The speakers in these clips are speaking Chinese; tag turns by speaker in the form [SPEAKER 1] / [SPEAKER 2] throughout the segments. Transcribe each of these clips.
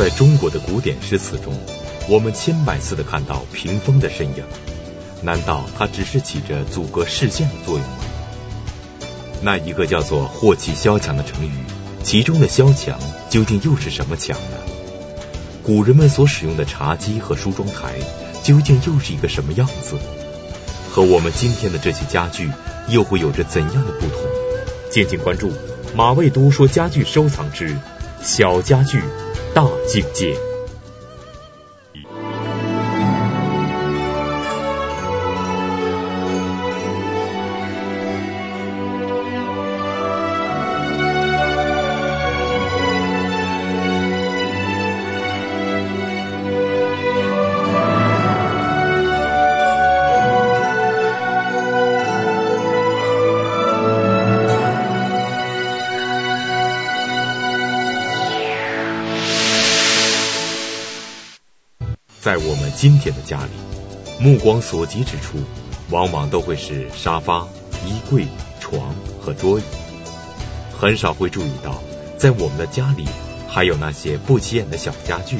[SPEAKER 1] 在中国的古典诗词中，我们千百次的看到屏风的身影，难道它只是起着阻隔视线的作用吗？那一个叫做“祸气萧墙”的成语，其中的“萧墙”究竟又是什么墙呢？古人们所使用的茶几和梳妆台，究竟又是一个什么样子？和我们今天的这些家具，又会有着怎样的不同？敬请关注马未都说家具收藏之小家具。大境界。今天的家里，目光所及之处，往往都会是沙发、衣柜、床和桌椅，很少会注意到，在我们的家里还有那些不起眼的小家具，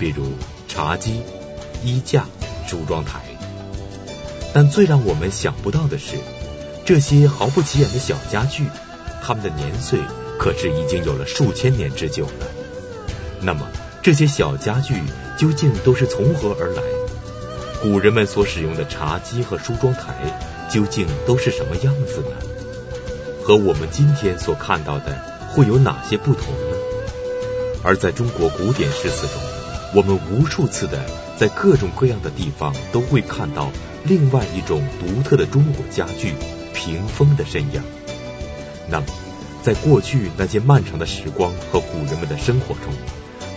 [SPEAKER 1] 比如茶几、衣架、梳妆台。但最让我们想不到的是，这些毫不起眼的小家具，它们的年岁可是已经有了数千年之久了。那么，这些小家具究竟都是从何而来？古人们所使用的茶几和梳妆台究竟都是什么样子呢？和我们今天所看到的会有哪些不同呢？而在中国古典诗词中，我们无数次的在各种各样的地方都会看到另外一种独特的中国家具——屏风的身影。那么，在过去那些漫长的时光和古人们的生活中，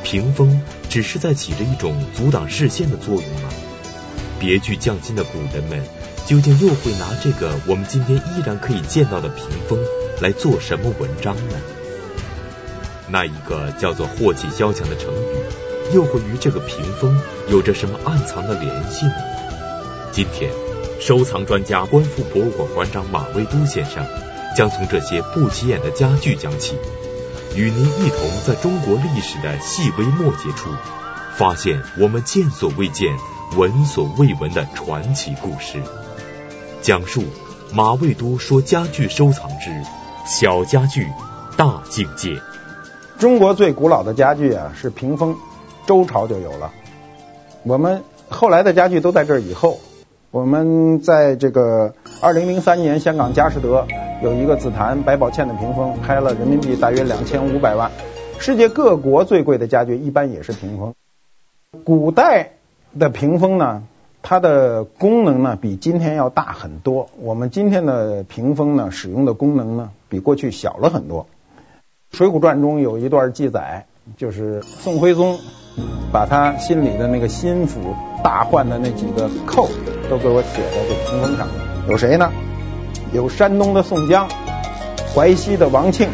[SPEAKER 1] 屏风只是在起着一种阻挡视线的作用吗？别具匠心的古人们究竟又会拿这个我们今天依然可以见到的屏风来做什么文章呢？那一个叫做“祸气萧墙”的成语，又会与这个屏风有着什么暗藏的联系呢？今天，收藏专家观复博物馆馆长马未都先生将从这些不起眼的家具讲起。与您一同在中国历史的细微末节处，发现我们见所未见、闻所未闻的传奇故事。讲述马未都说家具收藏之小家具大境界。
[SPEAKER 2] 中国最古老的家具啊是屏风，周朝就有了。我们后来的家具都在这儿以后。我们在这个二零零三年香港佳士得。有一个紫檀百宝嵌的屏风，拍了人民币大约两千五百万。世界各国最贵的家具一般也是屏风。古代的屏风呢，它的功能呢比今天要大很多。我们今天的屏风呢，使用的功能呢比过去小了很多。《水浒传》中有一段记载，就是宋徽宗把他心里的那个心腹大患的那几个寇都给我写在这屏风上，有谁呢？有山东的宋江，淮西的王庆，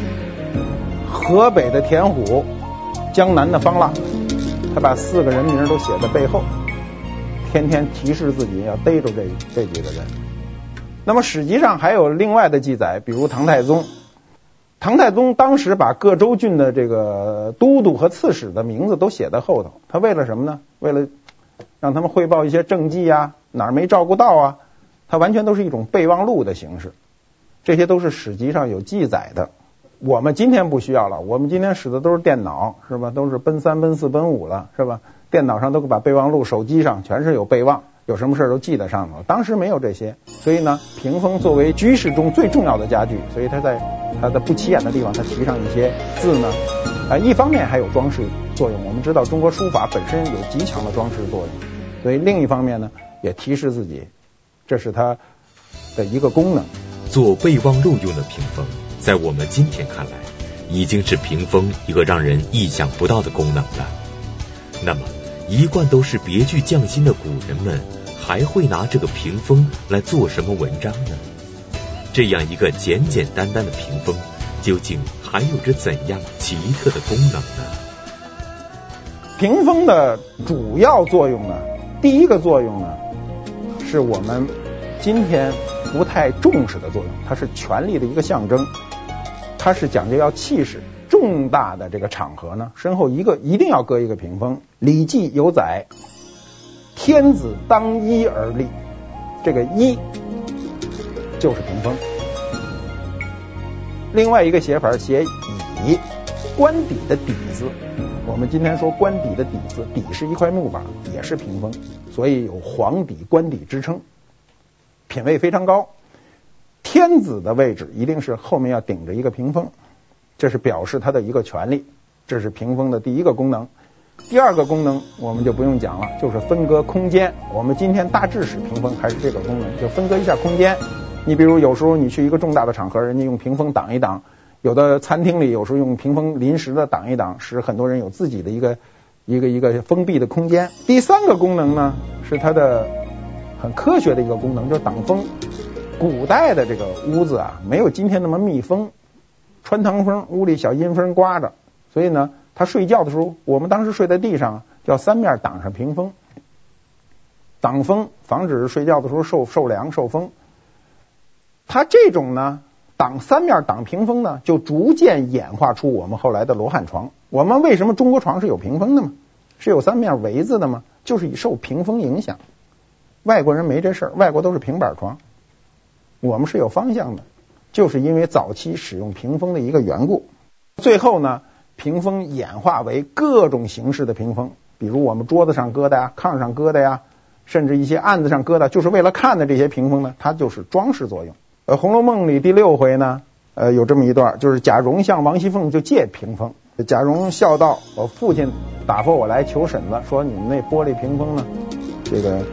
[SPEAKER 2] 河北的田虎，江南的方腊，他把四个人名都写在背后，天天提示自己要逮住这这几个人。那么史籍上还有另外的记载，比如唐太宗，唐太宗当时把各州郡的这个都督和刺史的名字都写在后头，他为了什么呢？为了让他们汇报一些政绩啊，哪儿没照顾到啊。它完全都是一种备忘录的形式，这些都是史籍上有记载的。我们今天不需要了，我们今天使的都是电脑，是吧？都是奔三、奔四、奔五了，是吧？电脑上都把备忘录，手机上全是有备忘，有什么事都记在上头。当时没有这些，所以呢，屏风作为居室中最重要的家具，所以它在它的不起眼的地方，它提上一些字呢，啊，一方面还有装饰作用。我们知道中国书法本身有极强的装饰作用，所以另一方面呢，也提示自己。这是它的一个功能。
[SPEAKER 1] 做备忘录用的屏风，在我们今天看来，已经是屏风一个让人意想不到的功能了。那么，一贯都是别具匠心的古人们，还会拿这个屏风来做什么文章呢？这样一个简简单单的屏风，究竟还有着怎样奇特的功能呢？
[SPEAKER 2] 屏风的主要作用呢，第一个作用呢，是我们。今天不太重视的作用，它是权力的一个象征，它是讲究要气势，重大的这个场合呢，身后一个一定要搁一个屏风。《礼记》有载：“天子当衣而立。”这个“衣”就是屏风。另外一个写法写“椅”，官邸的“邸”字。我们今天说官邸的“邸”字，“邸”是一块木板，也是屏风，所以有皇邸、官邸之称，品位非常高。天子的位置一定是后面要顶着一个屏风，这是表示他的一个权利。这是屏风的第一个功能。第二个功能我们就不用讲了，就是分割空间。我们今天大致使屏风还是这个功能，就分割一下空间。你比如有时候你去一个重大的场合，人家用屏风挡一挡；有的餐厅里有时候用屏风临时的挡一挡，使很多人有自己的一个一个一个封闭的空间。第三个功能呢，是它的很科学的一个功能，就是挡风。古代的这个屋子啊，没有今天那么密封，穿堂风，屋里小阴风刮着，所以呢，他睡觉的时候，我们当时睡在地上，叫三面挡上屏风，挡风，防止睡觉的时候受受凉受风。他这种呢，挡三面挡屏风呢，就逐渐演化出我们后来的罗汉床。我们为什么中国床是有屏风的吗？是有三面围子的吗？就是以受屏风影响。外国人没这事儿，外国都是平板床。我们是有方向的，就是因为早期使用屏风的一个缘故。最后呢，屏风演化为各种形式的屏风，比如我们桌子上搁的呀，炕上搁的呀，甚至一些案子上搁的，就是为了看的这些屏风呢，它就是装饰作用。呃，《红楼梦》里第六回呢，呃，有这么一段，就是贾蓉向王熙凤就借屏风，贾蓉笑道：“我父亲打发我来求婶子，说你们那玻璃屏风呢，这个。”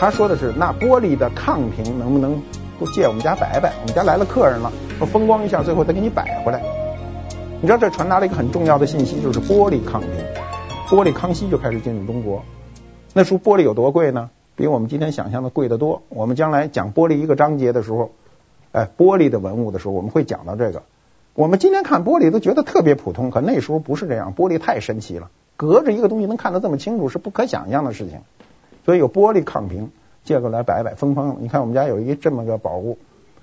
[SPEAKER 2] 他说的是那玻璃的炕屏能不能都借我们家摆摆？我们家来了客人了，说风光一下，最后再给你摆回来。你知道这传达了一个很重要的信息，就是玻璃炕屏。玻璃康熙就开始进入中国，那时候玻璃有多贵呢？比我们今天想象的贵得多。我们将来讲玻璃一个章节的时候，哎，玻璃的文物的时候，我们会讲到这个。我们今天看玻璃都觉得特别普通，可那时候不是这样，玻璃太神奇了，隔着一个东西能看得这么清楚，是不可想象的事情。所以有玻璃抗屏，借过来摆摆风风。你看我们家有一这么个宝物，《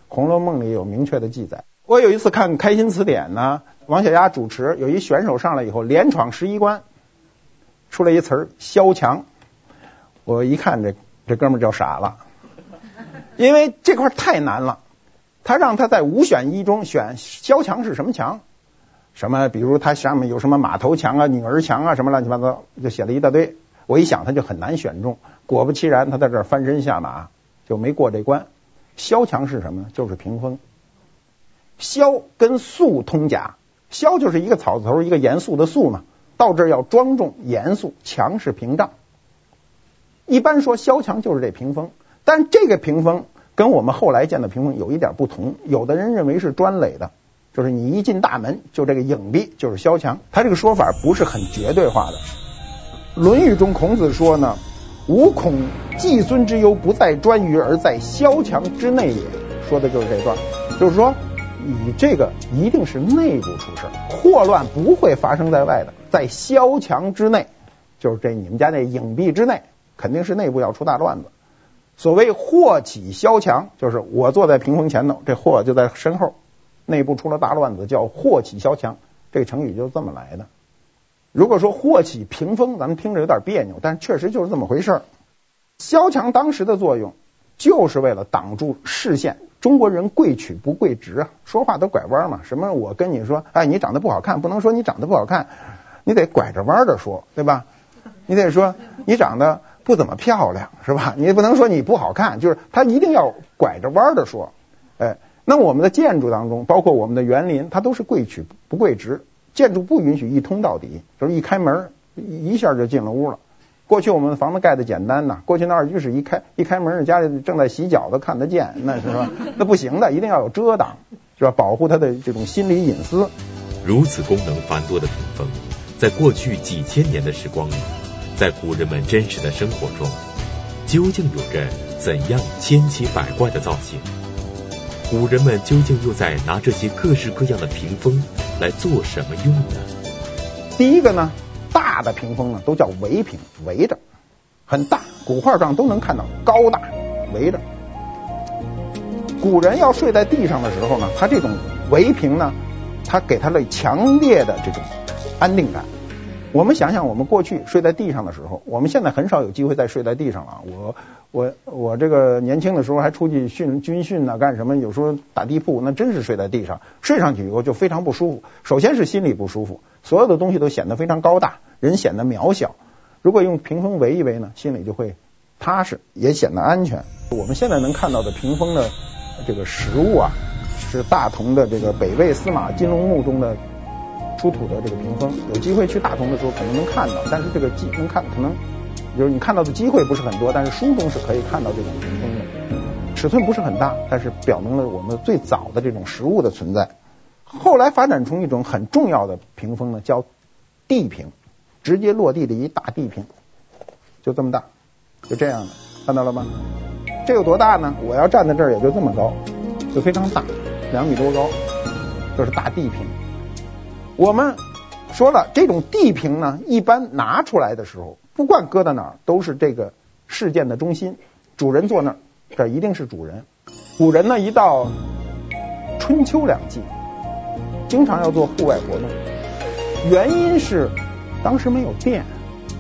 [SPEAKER 2] 红楼梦》里有明确的记载。我有一次看《开心词典》呢，王小丫主持，有一选手上来以后连闯十一关，出来一词儿“萧墙”。我一看这这哥们儿就傻了，因为这块太难了。他让他在五选一中选萧墙是什么墙？什么？比如他上面有什么马头墙啊、女儿墙啊，什么乱七八糟，就写了一大堆。我一想，他就很难选中。果不其然，他在这儿翻身下马，就没过这关。萧墙是什么呢？就是屏风。萧跟肃通假，萧就是一个草字头，一个严肃的肃嘛。到这儿要庄重严肃，墙是屏障。一般说萧墙就是这屏风，但这个屏风跟我们后来见的屏风有一点不同。有的人认为是砖垒的，就是你一进大门就这个影壁就是萧墙。他这个说法不是很绝对化的。《论语》中孔子说呢：“吾恐季孙之忧不在颛臾，而在萧墙之内也。”说的就是这段，就是说你这个一定是内部出事，祸乱不会发生在外的，在萧墙之内，就是这你们家那影壁之内，肯定是内部要出大乱子。所谓祸起萧墙，就是我坐在屏风前头，这祸就在身后，内部出了大乱子，叫祸起萧墙。这个成语就这么来的。如果说祸起屏风，咱们听着有点别扭，但确实就是这么回事儿。萧墙当时的作用就是为了挡住视线。中国人贵曲不贵直啊，说话都拐弯嘛。什么我跟你说，哎，你长得不好看，不能说你长得不好看，你得拐着弯的说，对吧？你得说你长得不怎么漂亮，是吧？你不能说你不好看，就是他一定要拐着弯的说。哎，那我们的建筑当中，包括我们的园林，它都是贵曲不贵直。建筑不允许一通到底，就是一开门一下就进了屋了。过去我们房子盖的简单呐，过去那二居室一开一开门，家里正在洗脚的看得见，那是吧？那不行的，一定要有遮挡，是吧？保护他的这种心理隐私。
[SPEAKER 1] 如此功能繁多的屏风，在过去几千年的时光里，在古人们真实的生活中，究竟有着怎样千奇百怪的造型？古人们究竟又在拿这些各式各样的屏风来做什么用呢？
[SPEAKER 2] 第一个呢，大的屏风呢都叫围屏，围着，很大，古画上都能看到，高大，围着。古人要睡在地上的时候呢，他这种围屏呢，他给他了强烈的这种安定感。我们想想，我们过去睡在地上的时候，我们现在很少有机会再睡在地上了。我我我这个年轻的时候还出去训军训啊，干什么？有时候打地铺，那真是睡在地上，睡上去以后就非常不舒服。首先是心里不舒服，所有的东西都显得非常高大，人显得渺小。如果用屏风围一围呢，心里就会踏实，也显得安全。我们现在能看到的屏风的这个实物啊。是大同的这个北魏司马金龙墓中的出土的这个屏风，有机会去大同的时候可能能看到，但是这个机能看可能就是你看到的机会不是很多，但是书中是可以看到这种屏风的，尺寸不是很大，但是表明了我们最早的这种实物的存在。后来发展出一种很重要的屏风呢，叫地屏，直接落地的一大地屏，就这么大，就这样的，看到了吗？这有多大呢？我要站在这儿也就这么高，就非常大。两米多高，就是大地屏。我们说了，这种地屏呢，一般拿出来的时候，不管搁到哪儿，都是这个事件的中心。主人坐那儿，这一定是主人。古人呢，一到春秋两季，经常要做户外活动，原因是当时没有电，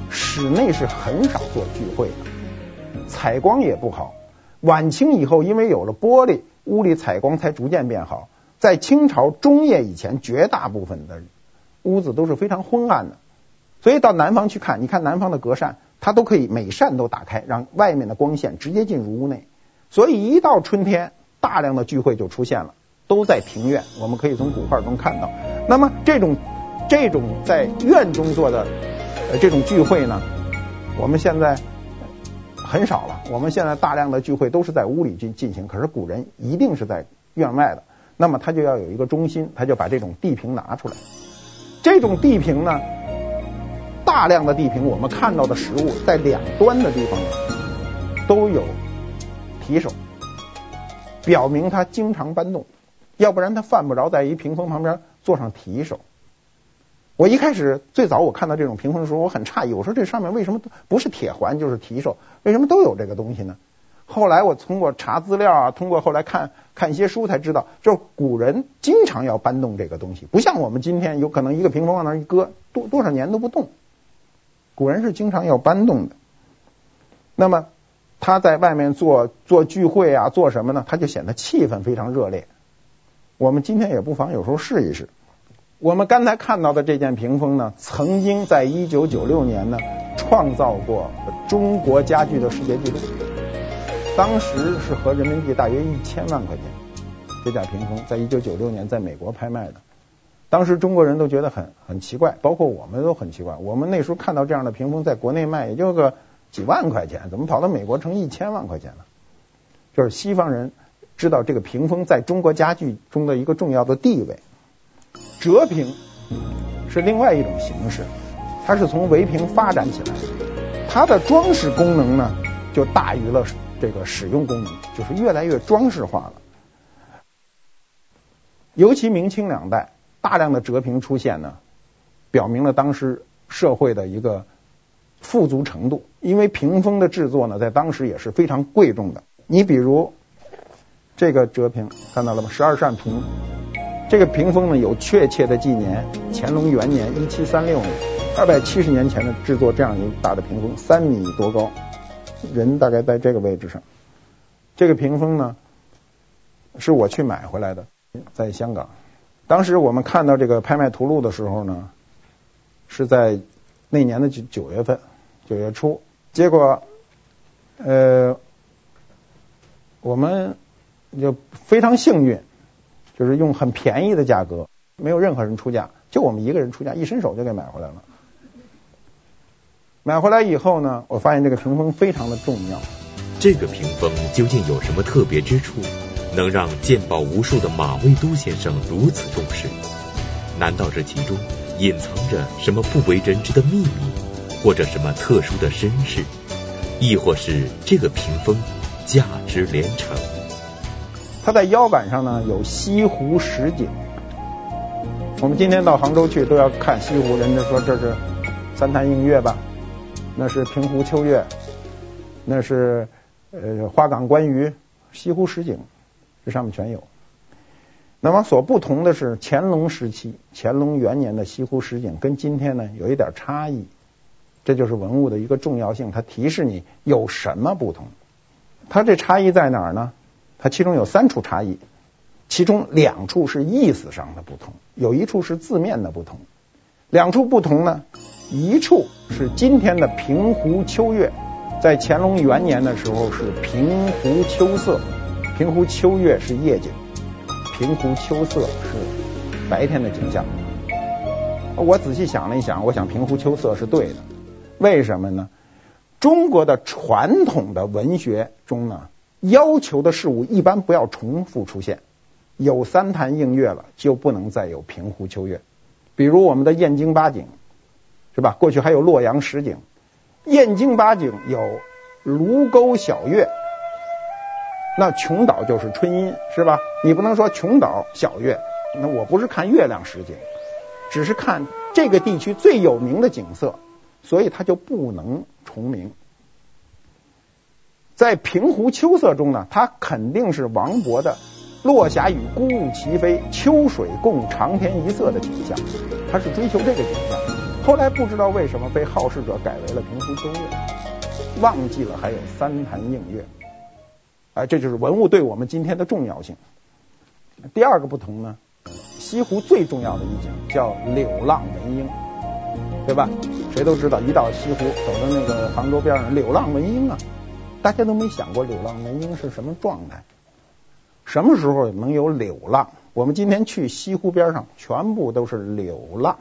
[SPEAKER 2] 室内是很少做聚会的，采光也不好。晚清以后，因为有了玻璃。屋里采光才逐渐变好。在清朝中叶以前，绝大部分的屋子都是非常昏暗的。所以到南方去看，你看南方的隔扇，它都可以每扇都打开，让外面的光线直接进入屋内。所以一到春天，大量的聚会就出现了，都在庭院。我们可以从古画中看到。那么这种这种在院中做的呃这种聚会呢，我们现在。很少了，我们现在大量的聚会都是在屋里进进行，可是古人一定是在院外的，那么他就要有一个中心，他就把这种地屏拿出来。这种地屏呢，大量的地屏，我们看到的实物在两端的地方都有提手，表明它经常搬动，要不然它犯不着在一屏风旁边做上提手。我一开始最早我看到这种屏风的时候，我很诧异，我说这上面为什么不是铁环就是提手，为什么都有这个东西呢？后来我通过查资料啊，通过后来看看一些书才知道，就是古人经常要搬动这个东西，不像我们今天有可能一个屏风往那儿一搁，多多少年都不动。古人是经常要搬动的。那么他在外面做做聚会啊，做什么呢？他就显得气氛非常热烈。我们今天也不妨有时候试一试。我们刚才看到的这件屏风呢，曾经在一九九六年呢创造过中国家具的世界纪录，当时是合人民币大约一千万块钱。这件屏风在一九九六年在美国拍卖的，当时中国人都觉得很很奇怪，包括我们都很奇怪。我们那时候看到这样的屏风在国内卖也就个几万块钱，怎么跑到美国成一千万块钱了？就是西方人知道这个屏风在中国家具中的一个重要的地位。折屏是另外一种形式，它是从围屏发展起来的，它的装饰功能呢就大于了这个使用功能，就是越来越装饰化了。尤其明清两代大量的折屏出现呢，表明了当时社会的一个富足程度，因为屏风的制作呢在当时也是非常贵重的。你比如这个折屏看到了吗？十二扇屏。这个屏风呢有确切的纪年，乾隆元年一七三六年，二百七十年前的制作这样一大的屏风，三米多高，人大概在这个位置上。这个屏风呢是我去买回来的，在香港。当时我们看到这个拍卖图录的时候呢，是在那年的九九月份，九月初。结果呃，我们就非常幸运。就是用很便宜的价格，没有任何人出价，就我们一个人出价，一伸手就给买回来了。买回来以后呢，我发现这个屏风非常的重要。
[SPEAKER 1] 这个屏风究竟有什么特别之处，能让鉴宝无数的马未都先生如此重视？难道这其中隐藏着什么不为人知的秘密，或者什么特殊的身世，亦或是这个屏风价值连城？
[SPEAKER 2] 它在腰板上呢有西湖十景，我们今天到杭州去都要看西湖，人家说这是三潭映月吧，那是平湖秋月，那是呃花港观鱼，西湖十景，这上面全有。那么所不同的是，乾隆时期，乾隆元年的西湖十景跟今天呢有一点差异，这就是文物的一个重要性，它提示你有什么不同。它这差异在哪儿呢？它其中有三处差异，其中两处是意思上的不同，有一处是字面的不同。两处不同呢，一处是今天的平湖秋月，在乾隆元年的时候是平湖秋色，平湖秋月是夜景。平湖秋色是白天的景象。我仔细想了一想，我想平湖秋色是对的。为什么呢？中国的传统的文学中呢，要求的事物一般不要重复出现。有三潭映月了，就不能再有平湖秋月。比如我们的燕京八景，是吧？过去还有洛阳十景。燕京八景有卢沟晓月。那琼岛就是春阴，是吧？你不能说琼岛小月，那我不是看月亮实景，只是看这个地区最有名的景色，所以它就不能重名。在平湖秋色中呢，它肯定是王勃的“落霞与孤鹜齐飞，秋水共长天一色”的景象，他是追求这个景象。后来不知道为什么被好事者改为了平湖秋月，忘记了还有三潭映月。啊，这就是文物对我们今天的重要性。第二个不同呢，西湖最重要的一景叫柳浪闻莺，对吧？谁都知道，一到西湖，走到那个杭州边上，柳浪闻莺啊，大家都没想过柳浪闻莺是什么状态，什么时候能有柳浪？我们今天去西湖边上，全部都是柳浪，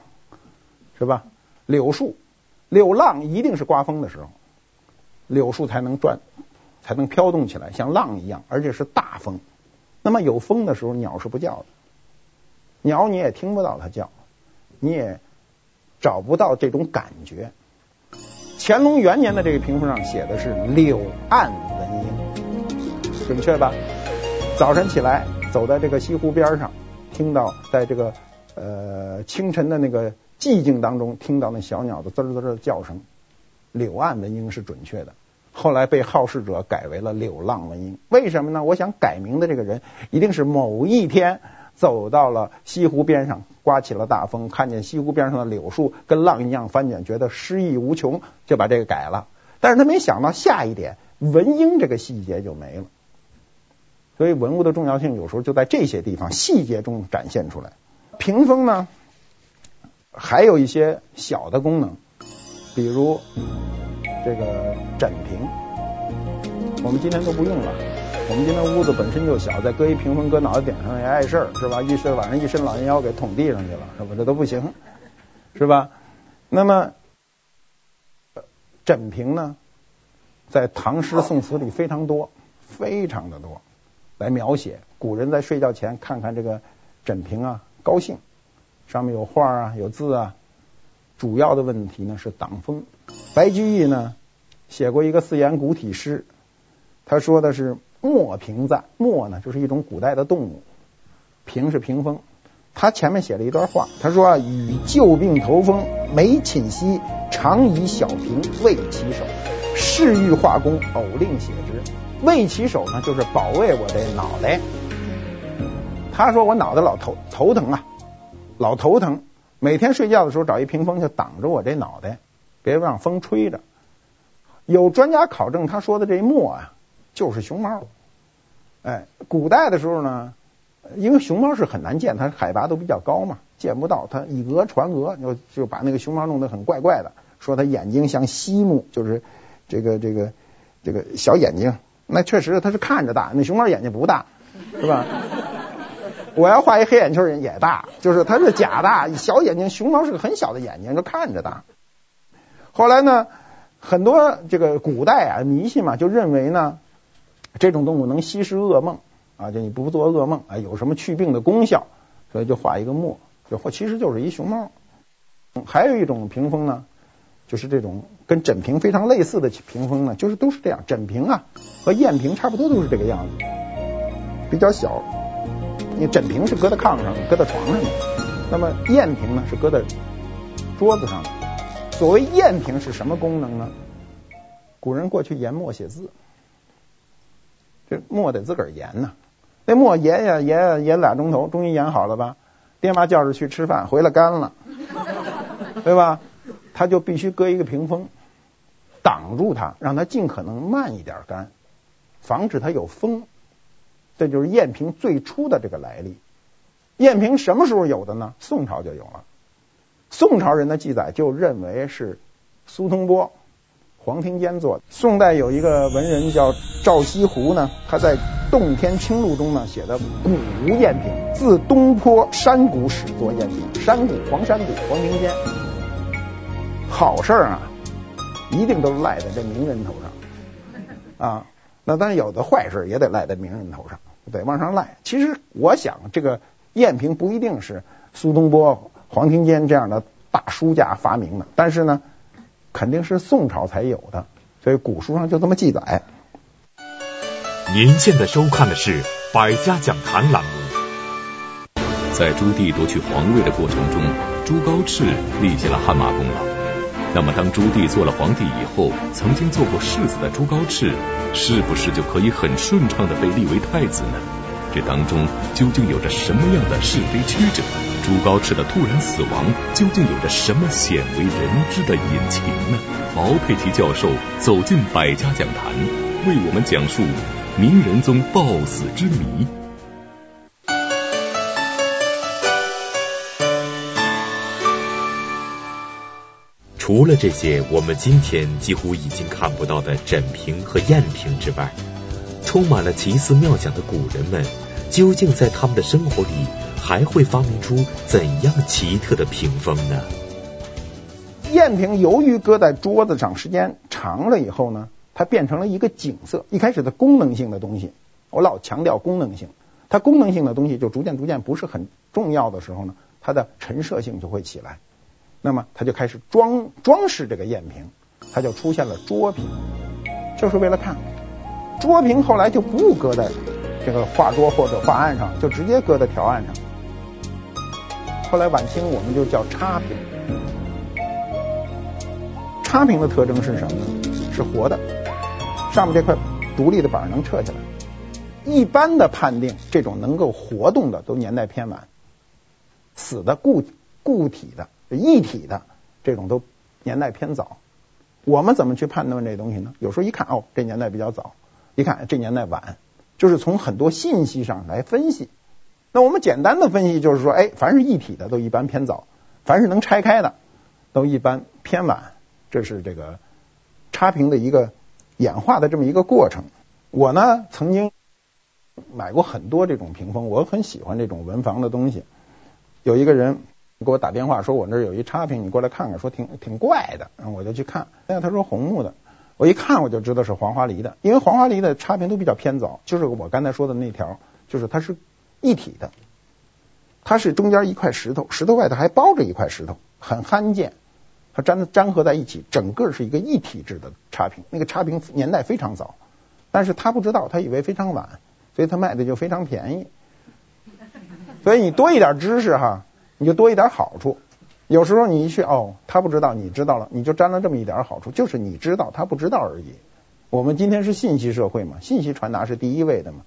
[SPEAKER 2] 是吧？柳树，柳浪一定是刮风的时候，柳树才能转。才能飘动起来，像浪一样，而且是大风。那么有风的时候，鸟是不叫的，鸟你也听不到它叫，你也找不到这种感觉。乾隆元年的这个屏风上写的是“柳岸闻莺”，准确吧？早晨起来，走在这个西湖边上，听到在这个呃清晨的那个寂静当中，听到那小鸟的滋滋的叫声，“柳岸闻莺”是准确的。后来被好事者改为了柳浪闻莺，为什么呢？我想改名的这个人一定是某一天走到了西湖边上，刮起了大风，看见西湖边上的柳树跟浪一样翻卷，觉得诗意无穷，就把这个改了。但是他没想到下一点，闻莺这个细节就没了。所以文物的重要性有时候就在这些地方细节中展现出来。屏风呢，还有一些小的功能，比如。这个枕屏，我们今天都不用了。我们今天屋子本身就小，再搁一屏风搁脑袋顶上也碍事儿，是吧？一睡晚上一伸懒腰给捅地上去了，是吧？这都不行，是吧？那么枕屏呢，在唐诗宋词里非常多，非常的多，来描写古人在睡觉前看看这个枕屏啊，高兴，上面有画啊，有字啊。主要的问题呢是挡风。白居易呢写过一个四言古体诗，他说的是墨屏赞，墨呢就是一种古代的动物，屏是屏风。他前面写了一段话，他说啊，与旧病头风，每寝息，常以小屏卫其首。侍御画工偶令写之，卫其首呢就是保卫我的脑袋。他说我脑袋老头头疼啊，老头疼。每天睡觉的时候找一屏风就挡着我这脑袋，别让风吹着。有专家考证，他说的这墨啊，就是熊猫。哎，古代的时候呢，因为熊猫是很难见，它海拔都比较高嘛，见不到。它以讹传讹，就就把那个熊猫弄得很怪怪的，说它眼睛像西木，就是这个这个这个小眼睛。那确实它是看着大，那熊猫眼睛不大，是吧？我要画一黑眼圈也大，就是它是假大，小眼睛，熊猫是个很小的眼睛，就看着大。后来呢，很多这个古代啊迷信嘛，就认为呢，这种动物能吸食噩梦啊，就你不做噩梦啊，有什么祛病的功效，所以就画一个墨，就或其实就是一熊猫。还有一种屏风呢，就是这种跟枕屏非常类似的屏风呢，就是都是这样，枕屏啊和砚屏差不多都是这个样子，比较小。你枕屏是搁在炕上，搁在床上的，那么砚屏呢是搁在桌子上的。所谓砚屏是什么功能呢？古人过去研墨写字，这墨得自个儿研呐，那墨研呀研呀研俩钟头，终于研好了吧？爹妈叫着去吃饭，回来干了，对吧？他就必须搁一个屏风，挡住它，让它尽可能慢一点干，防止它有风。这就是砚瓶最初的这个来历。砚瓶什么时候有的呢？宋朝就有了。宋朝人的记载就认为是苏东坡、黄庭坚做的。宋代有一个文人叫赵西湖呢，他在《洞天清录》中呢写的古无赝品，自东坡山谷始作赝品。山谷，黄山谷，黄庭坚。好事啊，一定都赖在这名人头上啊。那当然有的坏事也得赖在名人头上，得往上赖。其实我想，这个赝品不一定是苏东坡、黄庭坚这样的大书家发明的，但是呢，肯定是宋朝才有的，所以古书上就这么记载。
[SPEAKER 1] 您现在收看的是《百家讲坛》栏目。
[SPEAKER 3] 在朱棣夺取皇位的过程中，朱高炽立下了汗马功劳。那么，当朱棣做了皇帝以后，曾经做过世子的朱高炽，是不是就可以很顺畅的被立为太子呢？这当中究竟有着什么样的是非曲折？朱高炽的突然死亡，究竟有着什么鲜为人知的隐情呢？毛佩琦教授走进百家讲坛，为我们讲述明仁宗暴死之谜。
[SPEAKER 1] 除了这些我们今天几乎已经看不到的枕瓶和砚屏之外，充满了奇思妙想的古人们，究竟在他们的生活里还会发明出怎样奇特的屏风呢？
[SPEAKER 2] 砚屏由于搁在桌子上时间长了以后呢，它变成了一个景色。一开始的功能性的东西，我老强调功能性，它功能性的东西就逐渐逐渐不是很重要的时候呢，它的陈设性就会起来。那么它就开始装装饰这个砚屏，它就出现了桌屏，就是为了看。桌屏后来就不搁在这个画桌或者画案上，就直接搁在条案上。后来晚清我们就叫差评。差评的特征是什么呢？是活的，上面这块独立的板能撤下来。一般的判定，这种能够活动的都年代偏晚，死的固固体的。一体的这种都年代偏早，我们怎么去判断这东西呢？有时候一看哦，这年代比较早；一看这年代晚，就是从很多信息上来分析。那我们简单的分析就是说，哎，凡是一体的都一般偏早，凡是能拆开的都一般偏晚。这是这个插瓶的一个演化的这么一个过程。我呢曾经买过很多这种屏风，我很喜欢这种文房的东西。有一个人。给我打电话说，我那儿有一插瓶，你过来看看，说挺挺怪的，然后我就去看。哎呀，他说红木的，我一看我就知道是黄花梨的，因为黄花梨的插瓶都比较偏早，就是我刚才说的那条，就是它是一体的，它是中间一块石头，石头外头还包着一块石头，很罕见，它粘粘合在一起，整个是一个一体制的差评。那个差评年代非常早，但是他不知道，他以为非常晚，所以他卖的就非常便宜。所以你多一点知识哈。你就多一点好处，有时候你一去哦，他不知道，你知道了，你就沾了这么一点好处，就是你知道，他不知道而已。我们今天是信息社会嘛，信息传达是第一位的嘛，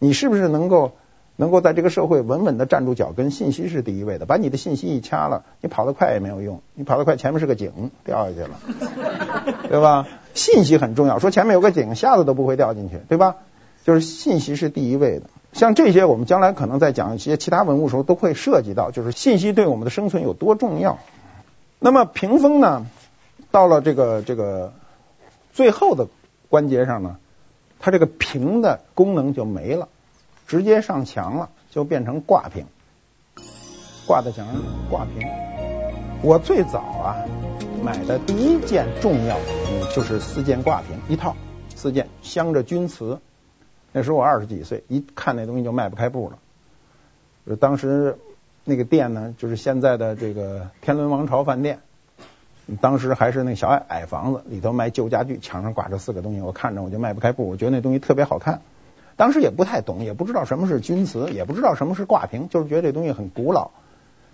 [SPEAKER 2] 你是不是能够能够在这个社会稳稳的站住脚跟？信息是第一位的，把你的信息一掐了，你跑得快也没有用，你跑得快前面是个井，掉下去了，对吧？信息很重要，说前面有个井，瞎子都不会掉进去，对吧？就是信息是第一位的。像这些，我们将来可能在讲一些其他文物时候都会涉及到，就是信息对我们的生存有多重要。那么屏风呢，到了这个这个最后的关节上呢，它这个屏的功能就没了，直接上墙了，就变成挂屏，挂在墙上挂屏。我最早啊买的第一件重要的物就是四件挂屏一套，四件镶着钧瓷。那时候我二十几岁，一看那东西就迈不开步了。当时那个店呢，就是现在的这个天伦王朝饭店，当时还是那小矮矮房子，里头卖旧家具，墙上挂着四个东西，我看着我就迈不开步。我觉得那东西特别好看，当时也不太懂，也不知道什么是钧瓷，也不知道什么是挂屏，就是觉得这东西很古老，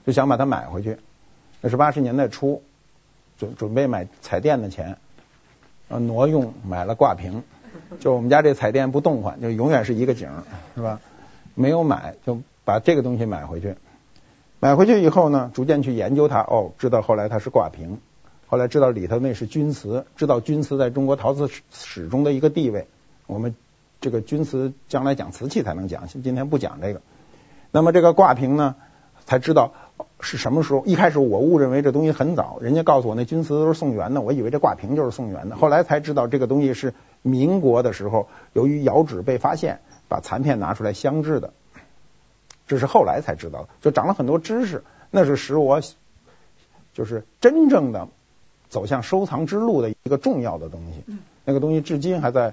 [SPEAKER 2] 就想把它买回去。那是八十年代初，准准备买彩电的钱，挪用买了挂屏。就我们家这彩电不动换，就永远是一个景，是吧？没有买，就把这个东西买回去。买回去以后呢，逐渐去研究它，哦，知道后来它是挂瓶，后来知道里头那是钧瓷，知道钧瓷在中国陶瓷史中的一个地位。我们这个钧瓷将来讲瓷器才能讲，今天不讲这个。那么这个挂瓶呢，才知道是什么时候。一开始我误认为这东西很早，人家告诉我那钧瓷都是宋元的，我以为这挂瓶就是宋元的。后来才知道这个东西是民国的时候，由于窑址被发现。把残片拿出来镶制的，这是后来才知道的，就长了很多知识，那是使我就是真正的走向收藏之路的一个重要的东西。那个东西至今还在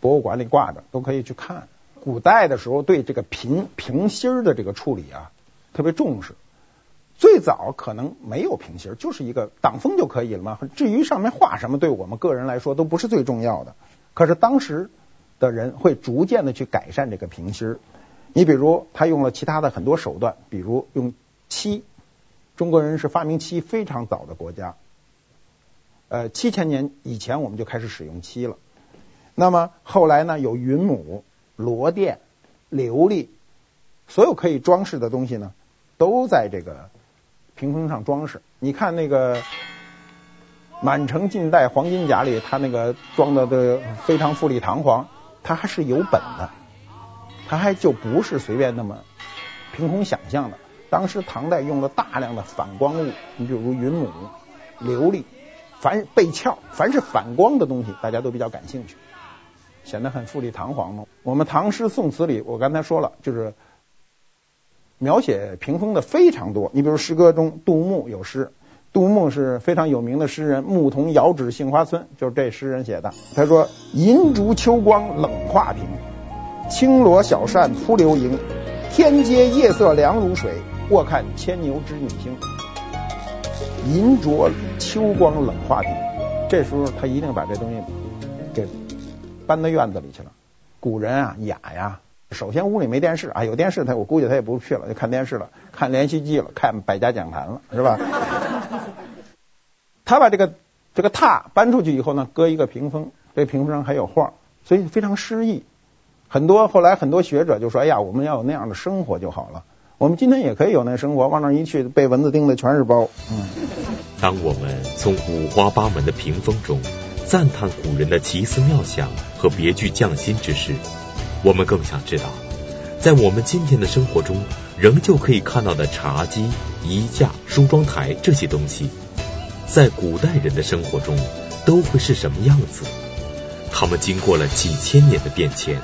[SPEAKER 2] 博物馆里挂着，都可以去看。古代的时候对这个瓶瓶芯的这个处理啊特别重视，最早可能没有瓶芯，就是一个挡风就可以了嘛。至于上面画什么，对我们个人来说都不是最重要的。可是当时。的人会逐渐的去改善这个瓶芯儿，你比如他用了其他的很多手段，比如用漆，中国人是发明漆非常早的国家，呃七千年以前我们就开始使用漆了。那么后来呢，有云母、螺鈿、琉璃，所有可以装饰的东西呢，都在这个屏风上装饰。你看那个。满城尽带黄金甲里，他那个装的的非常富丽堂皇，他还是有本的，他还就不是随便那么凭空想象的。当时唐代用了大量的反光物，你比如云母、琉璃，凡贝壳，凡是反光的东西，大家都比较感兴趣，显得很富丽堂皇嘛。我们唐诗宋词里，我刚才说了，就是描写屏风的非常多。你比如诗歌中，杜牧有诗。杜牧是非常有名的诗人，牧童遥指杏花村，就是这诗人写的。他说：“银烛秋光冷画屏，轻罗小扇扑流萤。天阶夜色凉如水，卧看牵牛织女星。”银烛秋光冷画屏，这时候他一定把这东西搬到院子里去了。古人啊雅呀，首先屋里没电视啊，有电视他我估计他也不去了，就看电视了，看连续剧了，看百家讲坛了，是吧？他把这个这个榻搬出去以后呢，搁一个屏风，这屏风上还有画，所以非常诗意。很多后来很多学者就说：“哎呀，我们要有那样的生活就好了。”我们今天也可以有那生活，往那一去，被蚊子叮的全是包。嗯。
[SPEAKER 1] 当我们从五花八门的屏风中赞叹古人的奇思妙想和别具匠心之时，我们更想知道，在我们今天的生活中，仍旧可以看到的茶几、衣架、梳妆台这些东西。在古代人的生活中都会是什么样子？他们经过了几千年的变迁，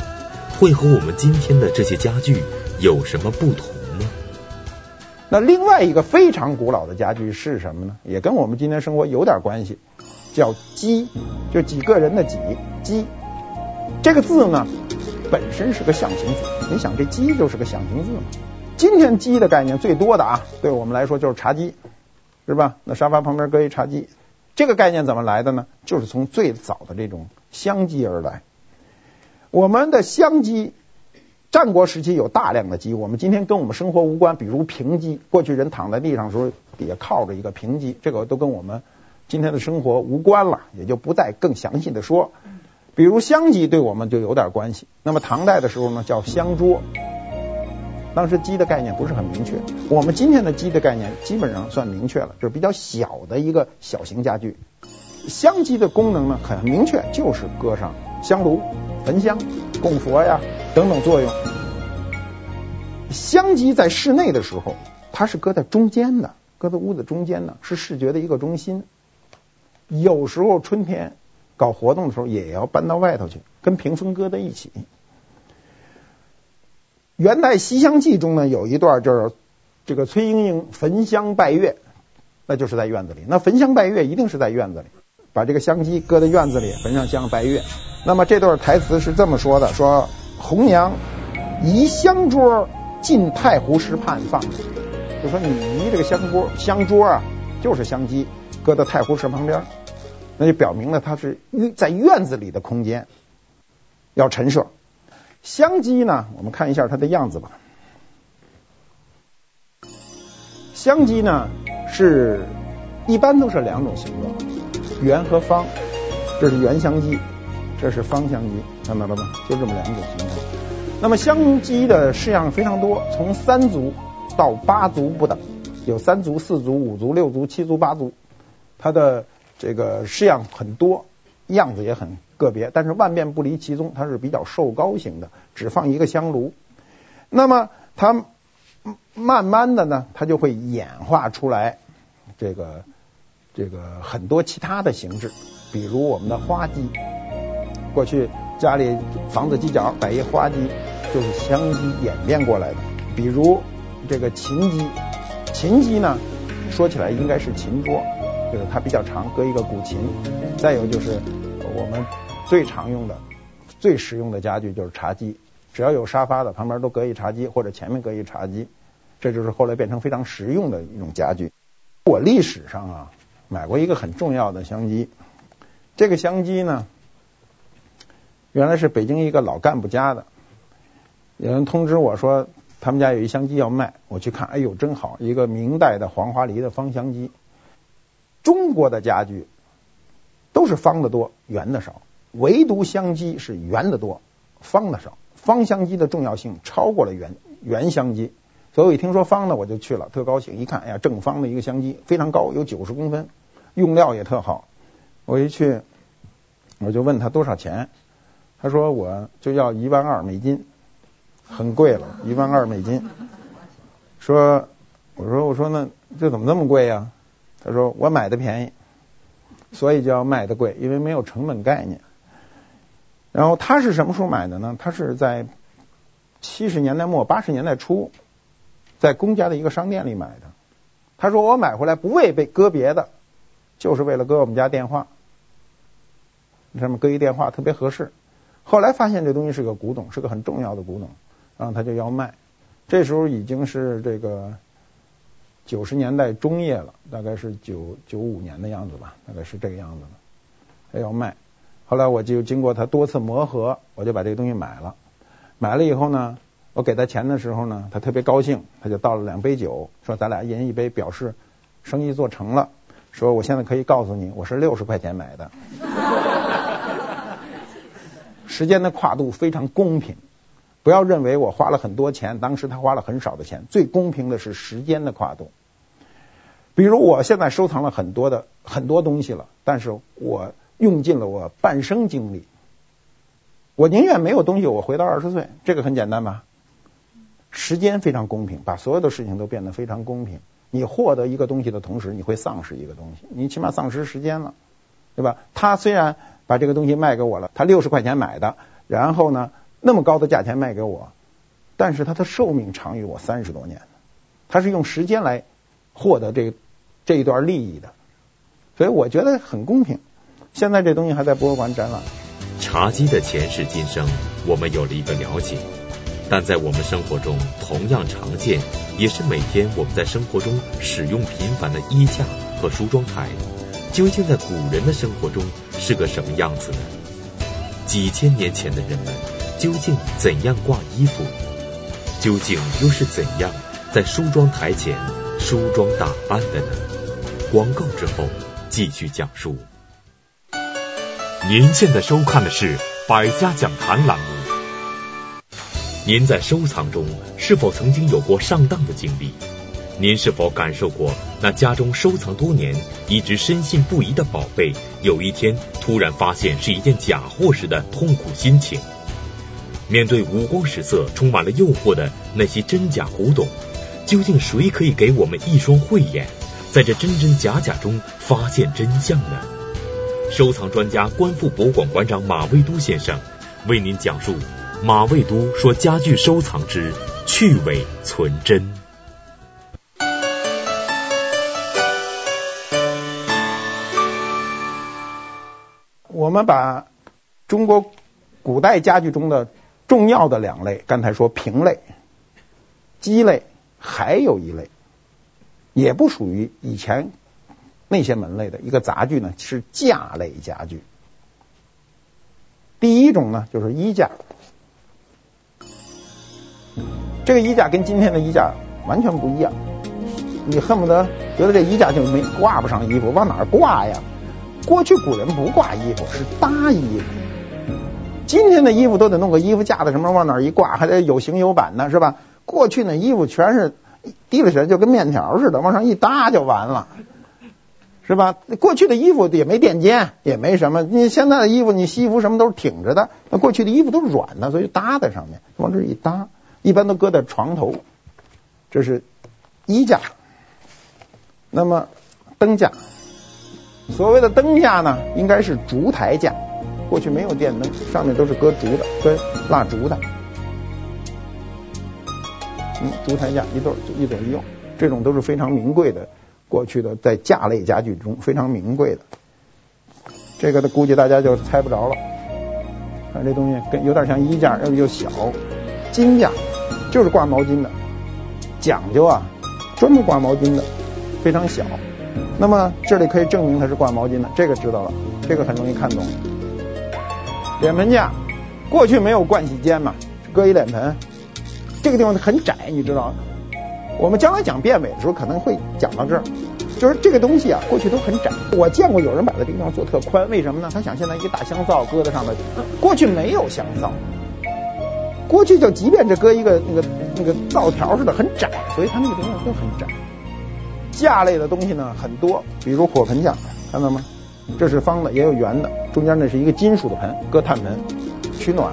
[SPEAKER 1] 会和我们今天的这些家具有什么不同呢？
[SPEAKER 2] 那另外一个非常古老的家具是什么呢？也跟我们今天生活有点关系，叫几，就几个人的几，几。这个字呢，本身是个象形字。你想，这几就是个象形字嘛。今天几的概念最多的啊，对我们来说就是茶几。是吧？那沙发旁边搁一茶几，这个概念怎么来的呢？就是从最早的这种香几而来。我们的香几，战国时期有大量的几，我们今天跟我们生活无关。比如平几，过去人躺在地上的时候底下靠着一个平几，这个都跟我们今天的生活无关了，也就不再更详细的说。比如香几对我们就有点关系。那么唐代的时候呢，叫香桌。当时几的概念不是很明确，我们今天的几的概念基本上算明确了，就是比较小的一个小型家具。香几的功能呢很明确，就是搁上香炉、焚香、供佛呀等等作用。香几在室内的时候，它是搁在中间的，搁在屋子中间的，是视觉的一个中心。有时候春天搞活动的时候，也要搬到外头去，跟屏风搁在一起。元代《西厢记》中呢，有一段就是这个崔莺莺焚香拜月，那就是在院子里。那焚香拜月一定是在院子里，把这个香几搁在院子里焚上香拜月。那么这段台词是这么说的：说红娘移香桌进太湖石畔放，就说你移这个香桌香桌啊，就是香几搁在太湖石旁边，那就表明了它是在院子里的空间要陈设。香鸡呢？我们看一下它的样子吧。香鸡呢，是一般都是两种形状，圆和方。这是圆香鸡，这是方香鸡，看到了吗？就这么两种形状。那么香积的式样非常多，从三足到八足不等，有三足、四足、五足、六足、七足、八足，它的这个式样很多，样子也很个别，但是万变不离其宗，它是比较瘦高型的，只放一个香炉。那么它慢慢的呢，它就会演化出来这个这个很多其他的形制，比如我们的花鸡，过去家里房子犄角摆一花鸡，就是香鸡演变过来的。比如这个琴鸡，琴鸡呢说起来应该是琴桌，就是它比较长，搁一个古琴。再有就是我们最常用的、最实用的家具就是茶几。只要有沙发的，旁边都搁一茶几，或者前面搁一茶几，这就是后来变成非常实用的一种家具。我历史上啊买过一个很重要的香机，这个香机呢原来是北京一个老干部家的，有人通知我说他们家有一香机要卖，我去看，哎呦真好，一个明代的黄花梨的方香机。中国的家具都是方的多，圆的少，唯独香几是圆的多，方的少。方香几的重要性超过了圆圆香几，所以我一听说方的我就去了，特高兴。一看，哎呀，正方的一个香几，非常高，有九十公分，用料也特好。我一去，我就问他多少钱，他说我就要一万二美金，很贵了，一万二美金。说，我说我说那这怎么那么贵呀？他说我买的便宜，所以就要卖的贵，因为没有成本概念。然后他是什么时候买的呢？他是在七十年代末八十年代初，在公家的一个商店里买的。他说我买回来不为被搁别的，就是为了搁我们家电话，上面搁一电话特别合适。后来发现这东西是个古董，是个很重要的古董，然后他就要卖。这时候已经是这个九十年代中叶了，大概是九九五年的样子吧，大概是这个样子的，他要卖。后来我就经过他多次磨合，我就把这个东西买了。买了以后呢，我给他钱的时候呢，他特别高兴，他就倒了两杯酒，说咱俩一人一杯，表示生意做成了。说我现在可以告诉你，我是六十块钱买的。时间的跨度非常公平，不要认为我花了很多钱，当时他花了很少的钱。最公平的是时间的跨度。比如我现在收藏了很多的很多东西了，但是我。用尽了我半生精力，我宁愿没有东西，我回到二十岁，这个很简单吧？时间非常公平，把所有的事情都变得非常公平。你获得一个东西的同时，你会丧失一个东西，你起码丧失时间了，对吧？他虽然把这个东西卖给我了，他六十块钱买的，然后呢，那么高的价钱卖给我，但是它的寿命长于我三十多年，它是用时间来获得这这一段利益的，所以我觉得很公平。现在这东西还在博物馆展览。
[SPEAKER 1] 茶几的前世今生，我们有了一个了解，但在我们生活中同样常见，也是每天我们在生活中使用频繁的衣架和梳妆台，究竟在古人的生活中是个什么样子呢？几千年前的人们究竟怎样挂衣服？究竟又是怎样在梳妆台前梳妆打扮的呢？广告之后继续讲述。您现在收看的是《百家讲坛》栏目。您在收藏中是否曾经有过上当的经历？您是否感受过那家中收藏多年、一直深信不疑的宝贝，有一天突然发现是一件假货时的痛苦心情？面对五光十色、充满了诱惑的那些真假古董，究竟谁可以给我们一双慧眼，在这真真假假中发现真相呢？收藏专家、观复博物馆馆长马未都先生为您讲述马未都说家具收藏之去伪存真。
[SPEAKER 2] 我们把中国古代家具中的重要的两类，刚才说平类、鸡类，还有一类，也不属于以前。那些门类的一个杂具呢，是架类家具。第一种呢，就是衣架。这个衣架跟今天的衣架完全不一样，你恨不得觉得这衣架就没挂不上衣服，往哪儿挂呀？过去古人不挂衣服，是搭衣服。今天的衣服都得弄个衣服架子什么往哪儿一挂，还得有型有板的，是吧？过去那衣服全是提了起来就跟面条似的，往上一搭就完了，是吧？过去的衣服也没垫肩，也没什么。你现在的衣服，你西服什么都是挺着的，那过去的衣服都是软的，所以搭在上面，往这一搭，一般都搁在床头。这是衣架。那么灯架，所谓的灯架呢，应该是烛台架。过去没有电灯，上面都是搁竹的，搁蜡烛的。嗯，烛台架一对就一左一右，这种都是非常名贵的。过去的在架类家具中非常名贵的。这个的估计大家就猜不着了。看这东西跟有点像衣架，又又小。巾架就是挂毛巾的，讲究啊，专门挂毛巾的，非常小。那么这里可以证明它是挂毛巾的，这个知道了，这个很容易看懂。脸盆架，过去没有盥洗间嘛，搁一脸盆，这个地方很窄，你知道？我们将来讲变伪的时候可能会讲到这儿，就是这个东西啊，过去都很窄。我见过有人把这个地方做特宽，为什么呢？他想现在一个大香皂搁在上面，过去没有香皂，过去就即便这搁一个那个那个皂条似的很窄，所以它那个地方都很窄。架类的东西呢很多，比如火盆架，看到吗？这是方的，也有圆的，中间那是一个金属的盆，搁炭盆取暖。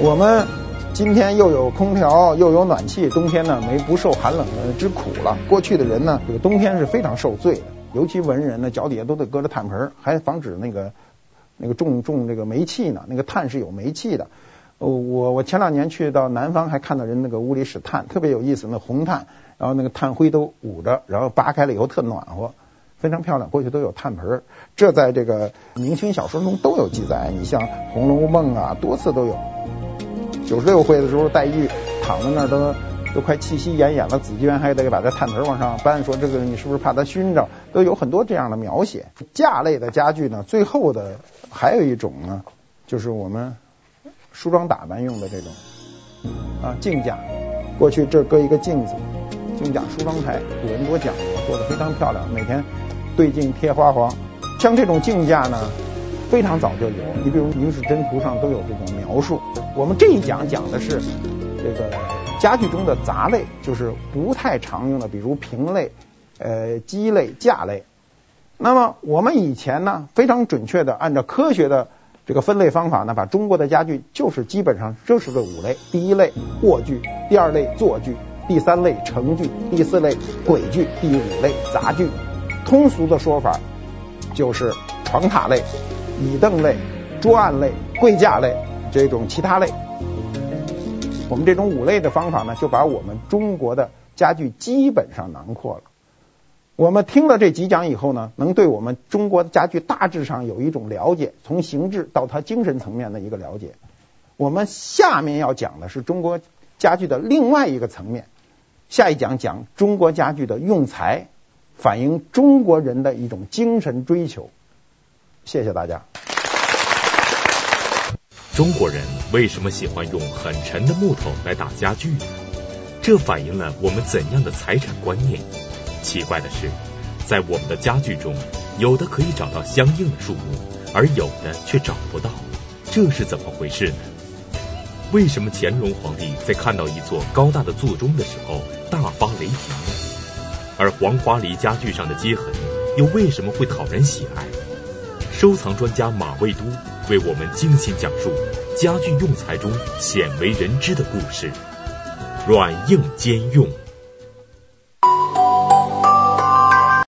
[SPEAKER 2] 我们今天又有空调，又有暖气，冬天呢没不受寒冷之苦了。过去的人呢，这个冬天是非常受罪的，尤其文人呢，脚底下都得搁着炭盆，还防止那个那个中中这个煤气呢。那个炭是有煤气的。我我前两年去到南方，还看到人那个屋里使炭，特别有意思，那红炭，然后那个炭灰都捂着，然后扒开了以后特暖和。非常漂亮，过去都有炭盆儿，这在这个明清小说中都有记载。你像《红楼梦》啊，多次都有。九十六回的时候，黛玉躺在那儿都都快气息奄奄了，紫鹃还得把这炭盆往上搬，说这个你是不是怕他熏着？都有很多这样的描写。架类的家具呢，最后的还有一种呢，就是我们梳妆打扮用的这种啊镜架。过去这搁一个镜子，镜架梳妆台，古人多讲究，做的非常漂亮，每天。对镜贴花黄，像这种镜架呢，非常早就有。你比如《明史箴图》上都有这种描述。我们这一讲讲的是这个家具中的杂类，就是不太常用的，比如瓶类、呃鸡类、架类。那么我们以前呢，非常准确的按照科学的这个分类方法呢，把中国的家具就是基本上就是这五类：第一类卧具，第二类坐具，第三类成具，第四类轨具，第五类杂具。通俗的说法就是床榻类、椅凳类、桌案类、柜架类这种其他类。我们这种五类的方法呢，就把我们中国的家具基本上囊括了。我们听了这几讲以后呢，能对我们中国的家具大致上有一种了解，从形制到它精神层面的一个了解。我们下面要讲的是中国家具的另外一个层面，下一讲讲中国家具的用材。反映中国人的一种精神追求。谢谢大家。
[SPEAKER 1] 中国人为什么喜欢用很沉的木头来打家具？这反映了我们怎样的财产观念？奇怪的是，在我们的家具中，有的可以找到相应的树木，而有的却找不到，这是怎么回事呢？为什么乾隆皇帝在看到一座高大的座钟的时候大发雷霆？而黄花梨家具上的接痕又为什么会讨人喜爱？收藏专家马未都为我们精心讲述家具用材中鲜为人知的故事，软硬兼用。